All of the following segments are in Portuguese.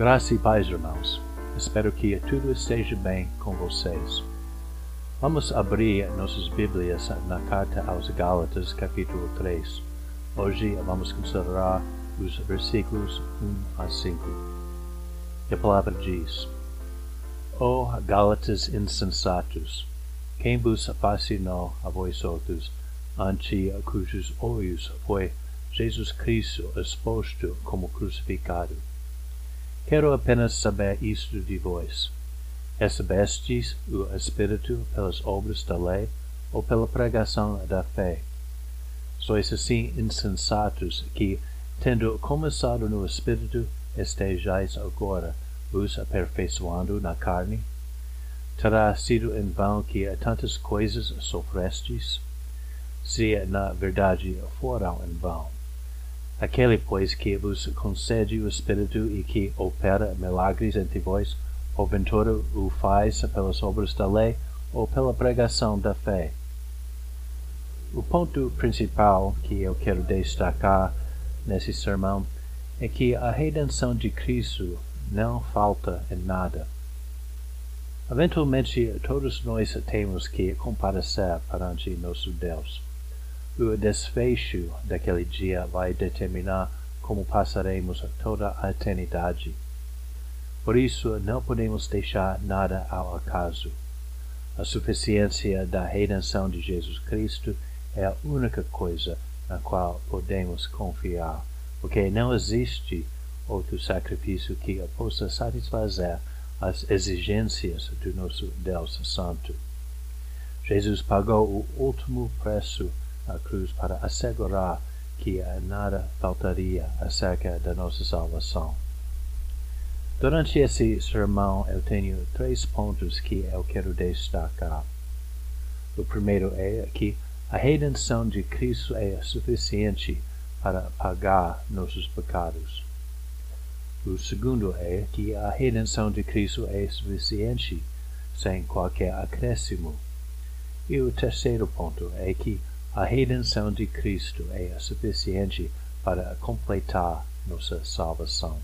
Graça e paz, irmãos. Espero que tudo esteja bem com vocês. Vamos abrir nossas Bíblias na carta aos Gálatas, capítulo 3. Hoje vamos considerar os versículos 1 a 5. E a palavra diz: Ó oh, Gálatas insensatos, quem vos fascinou a vós outros, ante cujos olhos foi Jesus Cristo exposto como crucificado? Quero apenas saber isto de vós. Recebestes o Espírito pelas obras da lei ou pela pregação da fé? Sois assim insensatos que, tendo começado no Espírito, estejais agora vos aperfeiçoando na carne? Terá sido em vão que tantas coisas sofrestes? Se na verdade foram em vão. Aquele, pois, que vos concede o Espírito e que opera milagres entre vós, porventura o faz pelas obras da lei ou pela pregação da fé? O ponto principal que eu quero destacar nesse sermão é que a redenção de Cristo não falta em nada. Eventualmente, todos nós temos que comparecer perante nosso Deus. O desfecho daquele dia vai determinar como passaremos toda a eternidade. Por isso, não podemos deixar nada ao acaso. A suficiência da redenção de Jesus Cristo é a única coisa na qual podemos confiar, porque não existe outro sacrifício que possa satisfazer as exigências do nosso Deus Santo. Jesus pagou o último preço a cruz para assegurar que nada faltaria acerca da nossa salvação. Durante esse sermão eu tenho três pontos que eu quero destacar. O primeiro é que a redenção de Cristo é suficiente para pagar nossos pecados. O segundo é que a redenção de Cristo é suficiente sem qualquer acréscimo. E o terceiro ponto é que a redenção de Cristo é suficiente para completar nossa salvação.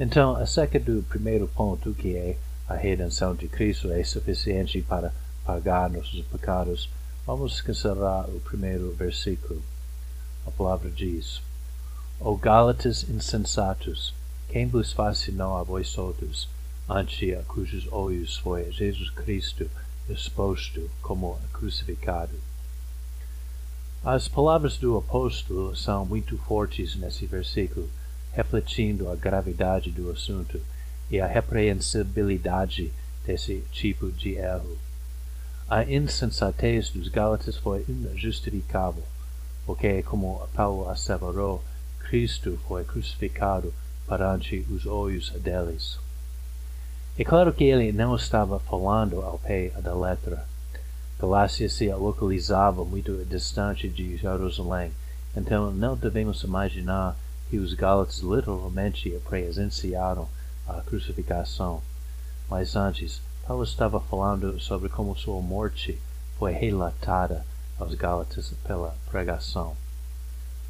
Então, acerca do primeiro ponto, que é a redenção de Cristo é suficiente para pagar nossos pecados, vamos considerar o primeiro versículo. A palavra diz: O Gálatas insensatos, quem vos fascinou a vós outros, ante a cujos olhos foi Jesus Cristo exposto como crucificado? As palavras do apóstolo são muito fortes nesse versículo, refletindo a gravidade do assunto e a repreensibilidade desse tipo de erro. A insensatez dos Gálatas foi injustificável, porque, como Paulo asseverou, Cristo foi crucificado perante os olhos deles. É claro que ele não estava falando ao pé da letra. Galácia se localizava muito distante de Jerusalém, então não devemos imaginar que os Gálatas literalmente presenciaram a crucificação. Mas antes, Paulo estava falando sobre como sua morte foi relatada aos Gálatas pela pregação.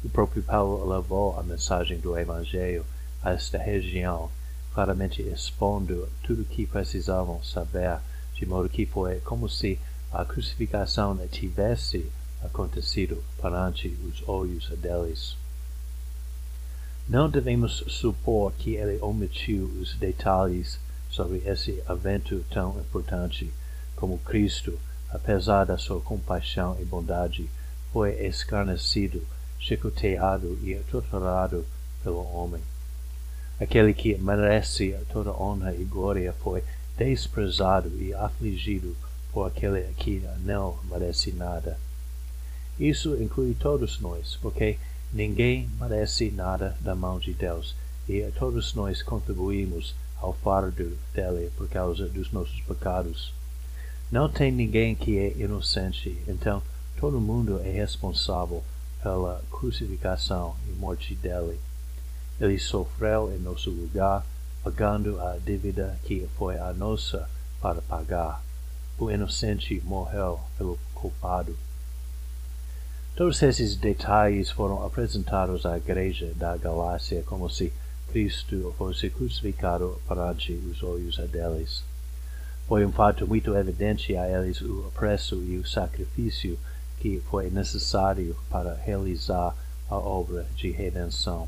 O próprio Paulo levou a mensagem do Evangelho a esta região, claramente expondo tudo o que precisavam saber, de modo que foi como se a crucificação tivesse acontecido perante os olhos deles. Não devemos supor que ele omitiu os detalhes sobre esse evento tão importante, como Cristo, apesar da sua compaixão e bondade, foi escarnecido, chicoteado e torturado pelo homem. Aquele que merece toda honra e glória foi desprezado e afligido por aquele que não merece nada. Isso inclui todos nós, porque ninguém merece nada da mão de Deus, e todos nós contribuímos ao fardo dele por causa dos nossos pecados. Não tem ninguém que é inocente, então todo mundo é responsável pela crucificação e morte dele. Ele sofreu em nosso lugar, pagando a dívida que foi a nossa para pagar o inocente morreu pelo culpado. Todos esses detalhes foram apresentados à igreja da Galácia como se Cristo fosse crucificado perante os olhos deles. Foi um fato muito evidente a eles o preço e o sacrifício que foi necessário para realizar a obra de redenção.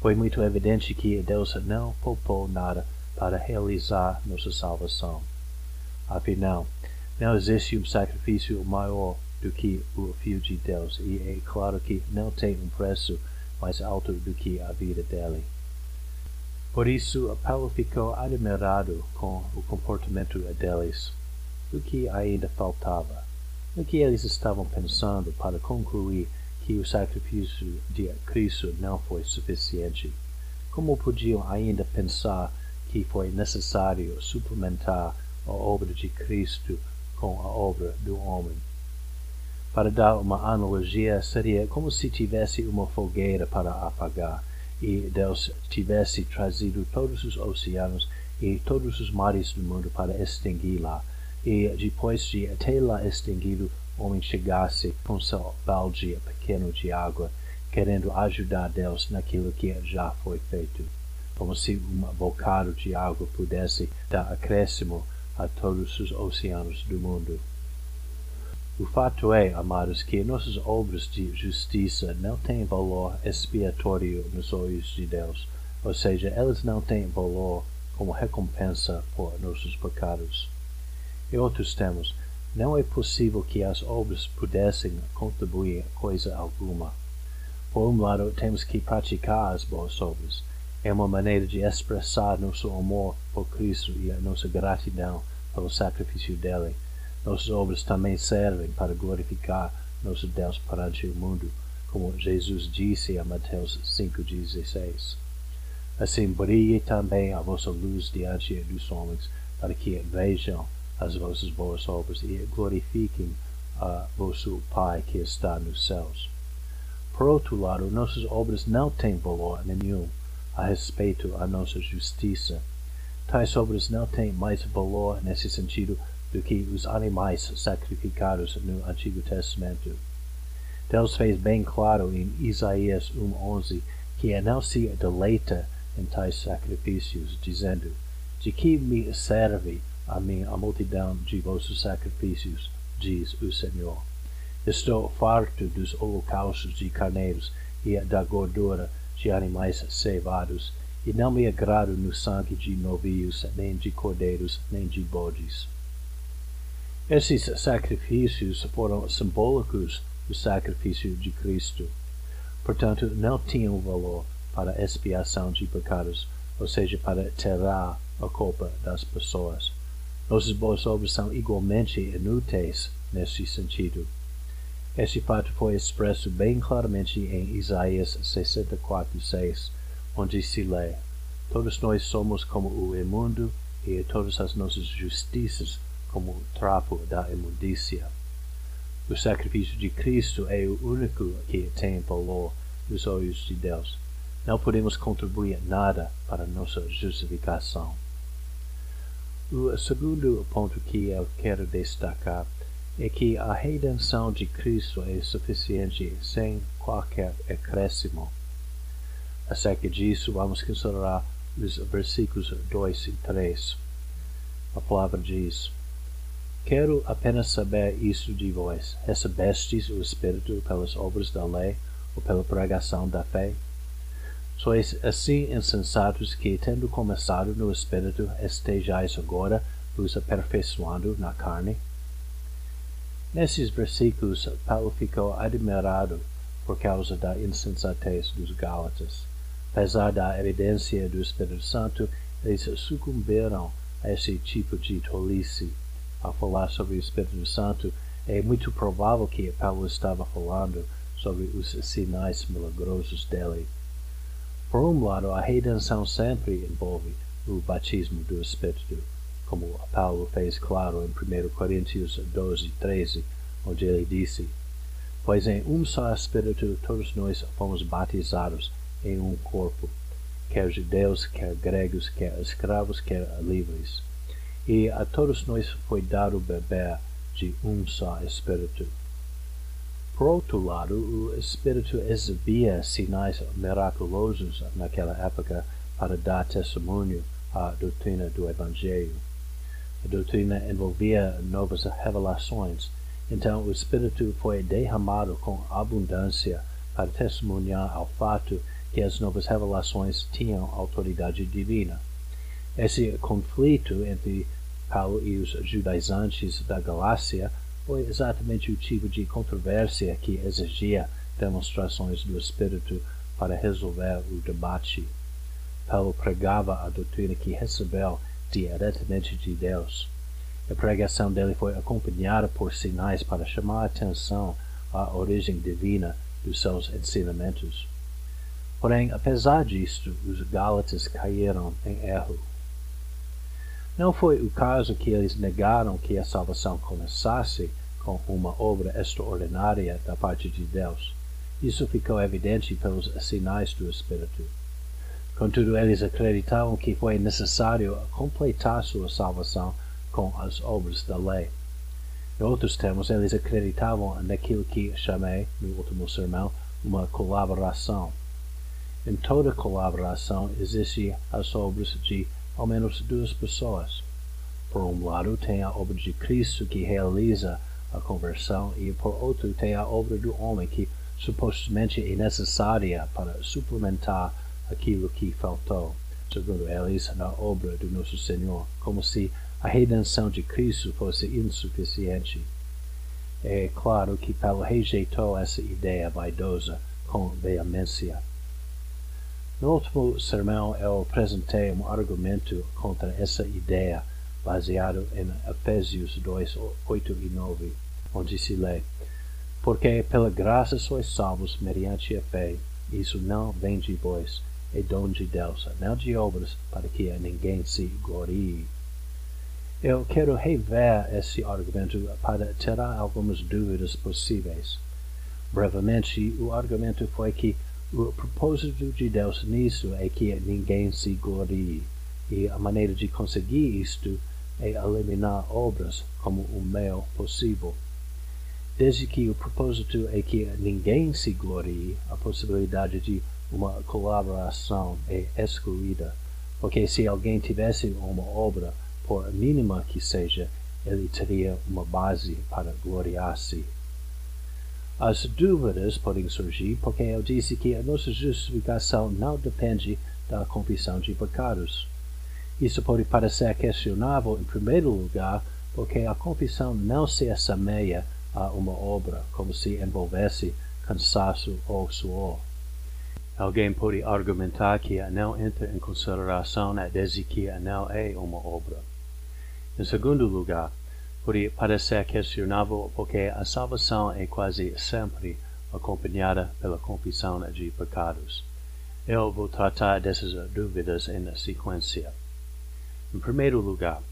Foi muito evidente que Deus não poupou nada para realizar nossa salvação. Afinal, não existe um sacrifício maior do que o Filho de Deus, e é claro que não tem um preço mais alto do que a vida dele. Por isso, Paulo ficou admirado com o comportamento deles. O que ainda faltava? O que eles estavam pensando para concluir que o sacrifício de Cristo não foi suficiente? Como podiam ainda pensar que foi necessário suplementar a obra de Cristo com a obra do homem? Para dar uma analogia, seria como se tivesse uma fogueira para apagar e Deus tivesse trazido todos os oceanos e todos os mares do mundo para extingui-la, e depois de tê-la extinguido, o homem chegasse com seu balde pequeno de água, querendo ajudar Deus naquilo que já foi feito, como se um bocado de água pudesse dar acréscimo a todos os oceanos do mundo. O fato é, amados, que nossas obras de justiça não têm valor expiatório nos olhos de Deus, ou seja, elas não têm valor como recompensa por nossos pecados. Em outros termos, não é possível que as obras pudessem contribuir coisa alguma. Por um lado, temos que praticar as boas obras. É uma maneira de expressar nosso amor por Cristo e a nossa gratidão pelo sacrifício dele nossas obras também servem para glorificar nosso Deus perante o mundo, como Jesus disse a Mateus 5,16. Assim brilhe também a vossa luz diante dos homens, para que vejam as vossas boas obras e glorifiquem a vosso Pai que está nos céus. Por outro lado, nossas obras não têm valor nenhum a respeito da nossa justiça. Tais obras não têm mais valor nesse sentido do que os animais sacrificados no Antigo Testamento. Deus fez bem claro em Isaías 1.11 que não se deleita em tais sacrifícios, dizendo, De que me serve a mim a multidão de vossos sacrifícios, diz o Senhor. Estou farto dos holocaustos de carneiros e da gordura de animais cevados, e não me agrado no sangue de novios, nem de cordeiros, nem de bodes. Esses sacrifícios foram simbólicos do sacrifício de Cristo. Portanto, não tinham valor para expiação de pecados, ou seja, para tirar a culpa das pessoas. Nossas boas obras são igualmente inúteis nesse sentido. Esse fato foi expresso bem claramente em Isaías 64:6, onde se lê: Todos nós somos como o imundo, e todas as nossas justiças como o trapo da imundícia. O sacrifício de Cristo é o único que tem valor nos olhos de Deus. Não podemos contribuir nada para nossa justificação. O segundo ponto que eu quero destacar é que a redenção de Cristo é suficiente sem qualquer acréscimo. Acerca disso, vamos considerar os versículos 2 e 3. A palavra diz: Quero apenas saber isso de vós. Recebestes o Espírito pelas obras da lei ou pela pregação da fé? Sois assim insensatos que, tendo começado no Espírito, estejais agora vos aperfeiçoando na carne? Nesses versículos, Paulo ficou admirado por causa da insensatez dos Gálatas. Apesar da evidência do Espírito Santo, eles sucumbiram a esse tipo de tolice ao falar sobre o Espírito Santo, é muito provável que Paulo estava falando sobre os sinais milagrosos dele. Por um lado, a redenção sempre envolve o batismo do Espírito, como Paulo fez claro em 1 Coríntios 12, 13, onde ele disse: Pois em um só Espírito todos nós fomos batizados em um corpo, quer judeus, quer gregos, quer escravos, quer livres e a todos nós foi dado beber de um só Espírito. Por outro lado, o Espírito exibia sinais miraculosos naquela época para dar testemunho à doutrina do Evangelho. A doutrina envolvia novas revelações, então o Espírito foi derramado com abundância para testemunhar ao fato que as novas revelações tinham autoridade divina. Esse conflito entre Paulo e os judaizantes da Galácia foi exatamente o tipo de controvérsia que exigia demonstrações do Espírito para resolver o debate. Paulo pregava a doutrina que recebeu diretamente de Deus. A pregação dele foi acompanhada por sinais para chamar a atenção à origem divina dos seus ensinamentos. Porém, apesar disto, os Gálatas caíram em erro. Não foi o caso que eles negaram que a salvação começasse com uma obra extraordinária da parte de Deus. Isso ficou evidente pelos sinais do Espírito. Contudo, eles acreditavam que foi necessário completar sua salvação com as obras da lei. Em outros termos, eles acreditavam naquilo que chamei, no último sermão, uma colaboração. Em toda colaboração existem as obras de ao menos duas pessoas. Por um lado, tem a obra de Cristo que realiza a conversão, e por outro, tem a obra do homem que supostamente é necessária para suplementar aquilo que faltou, segundo eles, na obra do nosso Senhor, como se a redenção de Cristo fosse insuficiente. É claro que Paulo rejeitou essa ideia vaidosa com veemência. No último sermão eu apresentei um argumento contra essa ideia baseado em Efésios 2, 8 e 9, onde se lê Porque pela graça sois salvos mediante a fé, isso não vem de vós, é dom de Deus, não de obras, para que ninguém se glorie. Eu quero rever esse argumento para tirar algumas dúvidas possíveis. Brevemente, o argumento foi que o propósito de Deus nisso é que ninguém se glorie, e a maneira de conseguir isto é eliminar obras como o meio possível. Desde que o propósito é que ninguém se glorie, a possibilidade de uma colaboração é excluída, porque se alguém tivesse uma obra, por mínima que seja, ele teria uma base para gloriar-se. As dúvidas podem surgir porque eu disse que a nossa justificação não depende da confissão de pecados. Isso pode parecer questionável em primeiro lugar porque a confissão não se assemelha a uma obra, como se envolvesse cansaço ou suor. Alguém pode argumentar que não entra em consideração desde que não é uma obra. Em segundo lugar, pode parecer questionável porque a salvação é quase sempre acompanhada pela confissão de pecados. Eu vou tratar dessas dúvidas em sequência. Em primeiro lugar,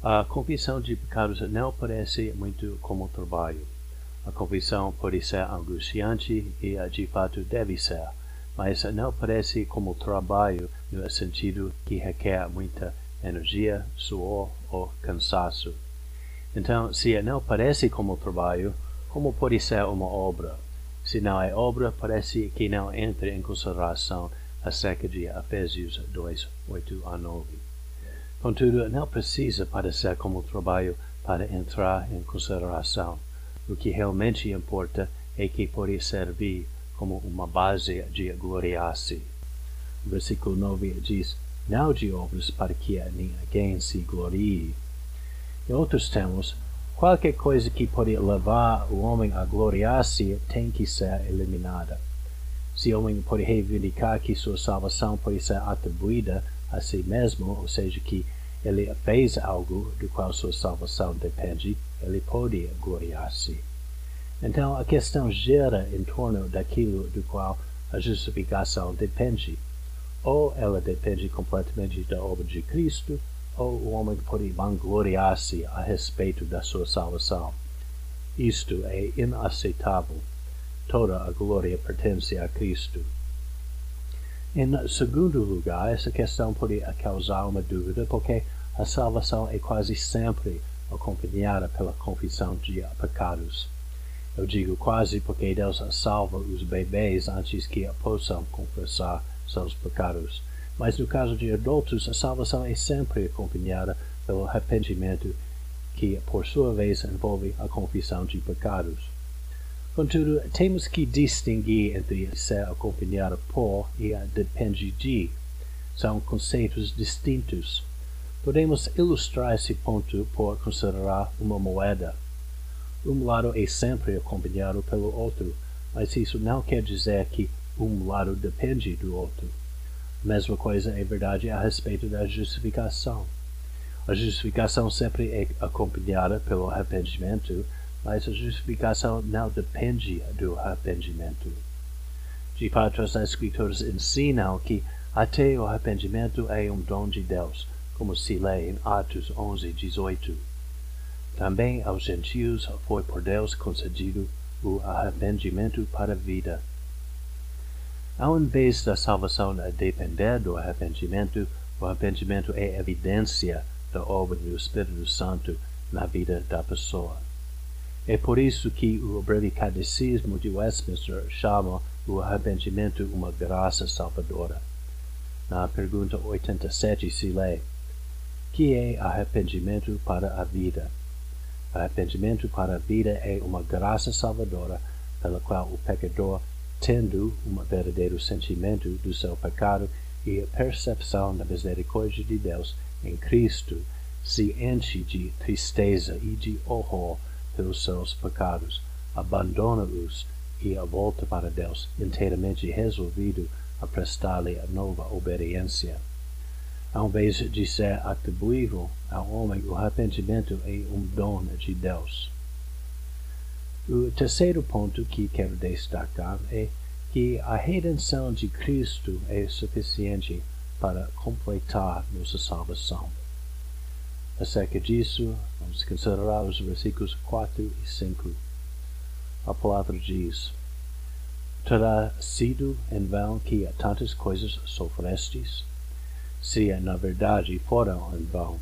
a confissão de pecados não parece muito como trabalho. A confissão pode ser angustiante e de fato deve ser, mas não parece como trabalho no sentido que requer muita energia, suor ou cansaço. Então, se não parece como trabalho, como pode ser uma obra? Se não é obra, parece que não entra em consideração acerca de Efésios 2, 8 a 9. Contudo, não precisa parecer como trabalho para entrar em consideração. O que realmente importa é que pode servir como uma base de gloriar-se. Versículo 9 diz, não de obras para que ninguém se glorie. Em outros termos, qualquer coisa que pode levar o homem a gloriar-se tem que ser eliminada. Se o homem pode reivindicar que sua salvação pode ser atribuída a si mesmo, ou seja, que ele fez algo do qual sua salvação depende, ele pode gloriar-se. Então a questão gira em torno daquilo do qual a justificação depende. Ou ela depende completamente da obra de Cristo, ou o homem pode vangloriar-se a respeito da sua salvação. Isto é inaceitável. Toda a glória pertence a Cristo. Em segundo lugar, essa questão pode causar uma dúvida, porque a salvação é quase sempre acompanhada pela confissão de pecados. Eu digo quase porque Deus salva os bebês antes que possam confessar seus pecados. Mas no caso de adultos, a salvação é sempre acompanhada pelo arrependimento, que por sua vez envolve a confissão de pecados. Contudo, temos que distinguir entre ser acompanhado por e depende de. São conceitos distintos. Podemos ilustrar esse ponto por considerar uma moeda. Um lado é sempre acompanhado pelo outro, mas isso não quer dizer que um lado depende do outro. A mesma coisa é verdade a respeito da justificação. A justificação sempre é acompanhada pelo arrependimento, mas a justificação não depende do arrependimento. De fato, as Escrituras ensinam que até o arrependimento é um dom de Deus, como se lê em Atos 11, 18. Também aos gentios foi por Deus concedido o arrependimento para a vida. Ao invés da salvação a depender do arrependimento, o arrependimento é evidência da obra do Espírito Santo na vida da pessoa. É por isso que o breve catecismo de Westminster chama o arrependimento uma graça salvadora. Na pergunta 87 se lê: Que é arrependimento para a vida? Arrependimento para a vida é uma graça salvadora pela qual o pecador, tendo um verdadeiro sentimento do seu pecado e a percepção da misericórdia de Deus em Cristo, se enche de tristeza e de horror pelos seus pecados, abandona-os e volta para Deus, inteiramente resolvido a prestar-lhe a nova obediência. Ao invés de ser atribuível ao homem, o arrependimento é um dom de Deus. O terceiro ponto que quero destacar é que a redenção de Cristo é suficiente para completar nossa salvação. Acerca disso, vamos considerar os versículos 4 e 5. A palavra diz: Terá sido em vão que tantas coisas sofrestes? Se na verdade foram em vão.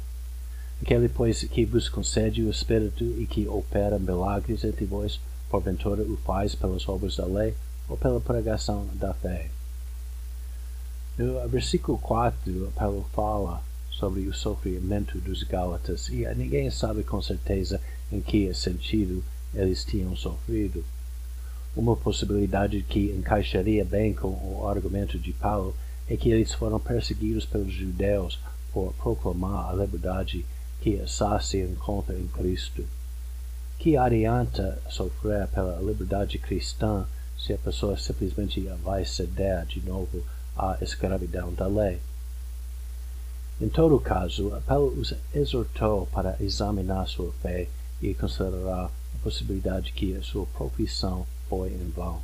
Aquele, pois, que vos concede o Espírito e que opera milagres entre vós, porventura o faz pelas obras da lei ou pela pregação da fé? No versículo 4, Paulo fala sobre o sofrimento dos Gálatas e ninguém sabe com certeza em que sentido eles tinham sofrido. Uma possibilidade que encaixaria bem com o argumento de Paulo é que eles foram perseguidos pelos judeus por proclamar a liberdade que só se encontra em Cristo. Que adianta sofrer pela liberdade cristã se a pessoa simplesmente vai ceder de novo à escravidão da lei? Em todo caso, Paulo os exortou para examinar sua fé e considerar a possibilidade que a sua profissão foi em vão.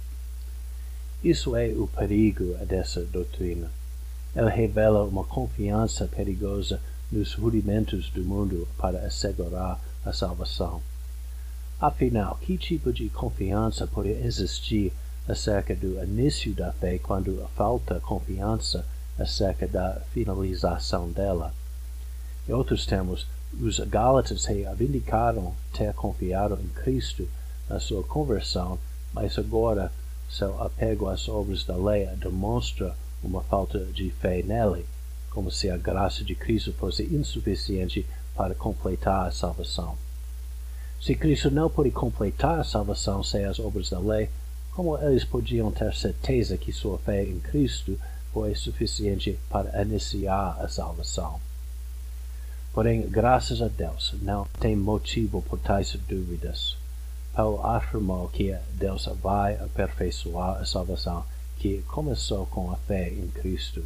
Isso é o perigo dessa doutrina. Ela revela uma confiança perigosa nos rudimentos do mundo para assegurar a salvação. Afinal, que tipo de confiança pode existir acerca do início da fé quando falta confiança acerca da finalização dela. Em outros termos, os Gálatas reivindicaram ter confiado em Cristo na sua conversão, mas agora seu apego às obras da lei demonstra uma falta de fé nele, como se a graça de Cristo fosse insuficiente para completar a salvação. Se Cristo não pode completar a salvação sem as obras da lei, como eles podiam ter certeza que sua fé em Cristo foi suficiente para iniciar a salvação. Porém, graças a Deus, não tem motivo por tais dúvidas. Paulo afirmou que Deus vai aperfeiçoar a salvação que começou com a fé em Cristo.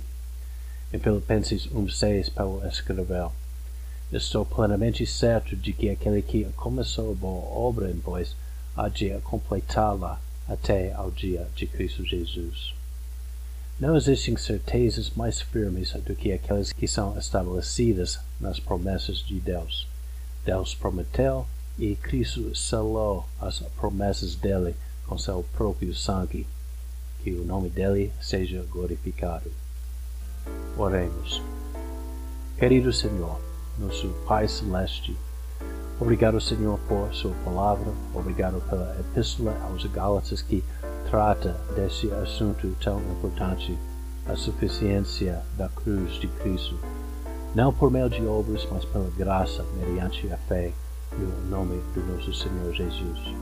Em Filipenses 1,6, Paulo escreveu: Estou plenamente certo de que aquele que começou a boa obra em vós há de completá-la até ao dia de Cristo Jesus. Não existem certezas mais firmes do que aquelas que são estabelecidas nas promessas de Deus. Deus prometeu e Cristo selou as promessas dele com seu próprio sangue. Que o nome dele seja glorificado. Oremos. Querido Senhor, nosso Pai Celeste, Obrigado, Senhor, por sua palavra. Obrigado pela epístola aos Gálatas que trata desse assunto tão importante, a suficiência da cruz de Cristo. Não por meio de obras, mas pela graça, mediante a fé, no nome do nosso Senhor Jesus.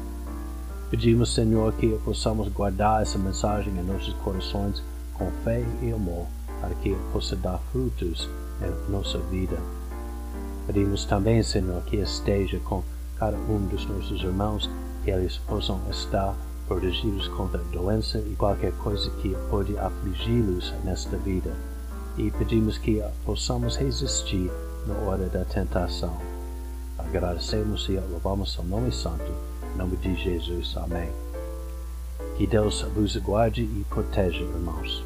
Pedimos, Senhor, que possamos guardar essa mensagem em nossos corações com fé e amor, para que possa dar frutos em nossa vida. Pedimos também, Senhor, que esteja com cada um dos nossos irmãos, que eles possam estar protegidos contra doença e qualquer coisa que pode afligi-los nesta vida. E pedimos que possamos resistir na hora da tentação. Agradecemos e louvamos seu nome santo. Em nome de Jesus. Amém. Que Deus vos guarde e proteja, irmãos.